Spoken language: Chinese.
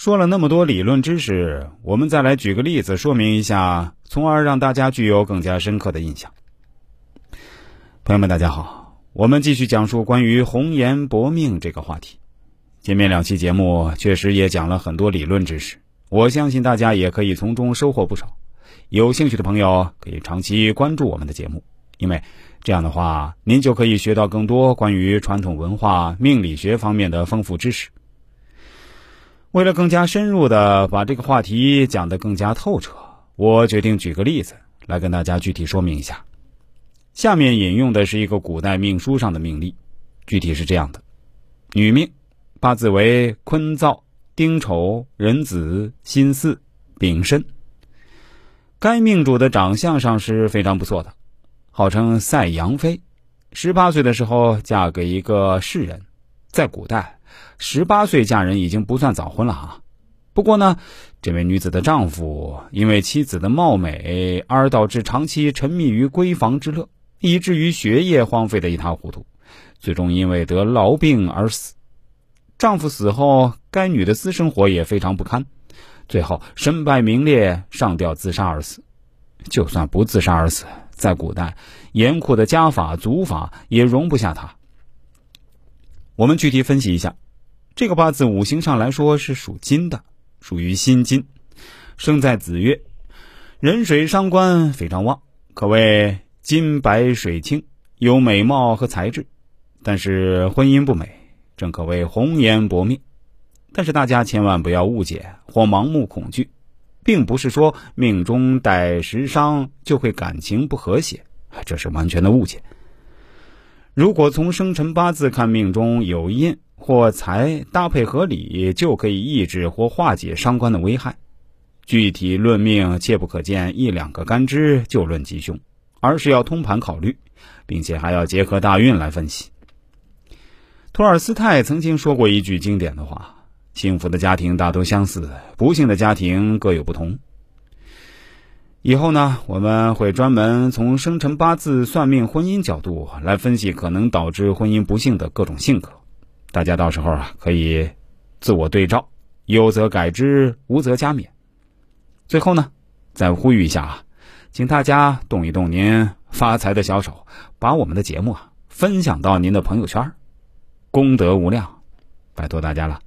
说了那么多理论知识，我们再来举个例子说明一下，从而让大家具有更加深刻的印象。朋友们，大家好，我们继续讲述关于红颜薄命这个话题。前面两期节目确实也讲了很多理论知识，我相信大家也可以从中收获不少。有兴趣的朋友可以长期关注我们的节目，因为这样的话，您就可以学到更多关于传统文化、命理学方面的丰富知识。为了更加深入的把这个话题讲得更加透彻，我决定举个例子来跟大家具体说明一下。下面引用的是一个古代命书上的命例，具体是这样的：女命八字为坤燥、丁丑、壬子、辛巳、丙申。该命主的长相上是非常不错的，号称赛杨妃。十八岁的时候嫁给一个士人，在古代。十八岁嫁人已经不算早婚了啊，不过呢，这位女子的丈夫因为妻子的貌美而导致长期沉迷于闺房之乐，以至于学业荒废的一塌糊涂，最终因为得痨病而死。丈夫死后，该女的私生活也非常不堪，最后身败名裂，上吊自杀而死。就算不自杀而死，在古代严酷的家法族法也容不下她。我们具体分析一下，这个八字五行上来说是属金的，属于辛金，生在子月，壬水伤官非常旺，可谓金白水清，有美貌和才智，但是婚姻不美，正可谓红颜薄命。但是大家千万不要误解或盲目恐惧，并不是说命中带食伤就会感情不和谐，这是完全的误解。如果从生辰八字看，命中有印或财搭配合理，就可以抑制或化解伤官的危害。具体论命，切不可见一两个干支就论吉凶，而是要通盘考虑，并且还要结合大运来分析。托尔斯泰曾经说过一句经典的话：“幸福的家庭大都相似，不幸的家庭各有不同。”以后呢，我们会专门从生辰八字算命、婚姻角度来分析可能导致婚姻不幸的各种性格。大家到时候啊，可以自我对照，有则改之，无则加勉。最后呢，再呼吁一下啊，请大家动一动您发财的小手，把我们的节目啊分享到您的朋友圈，功德无量，拜托大家了。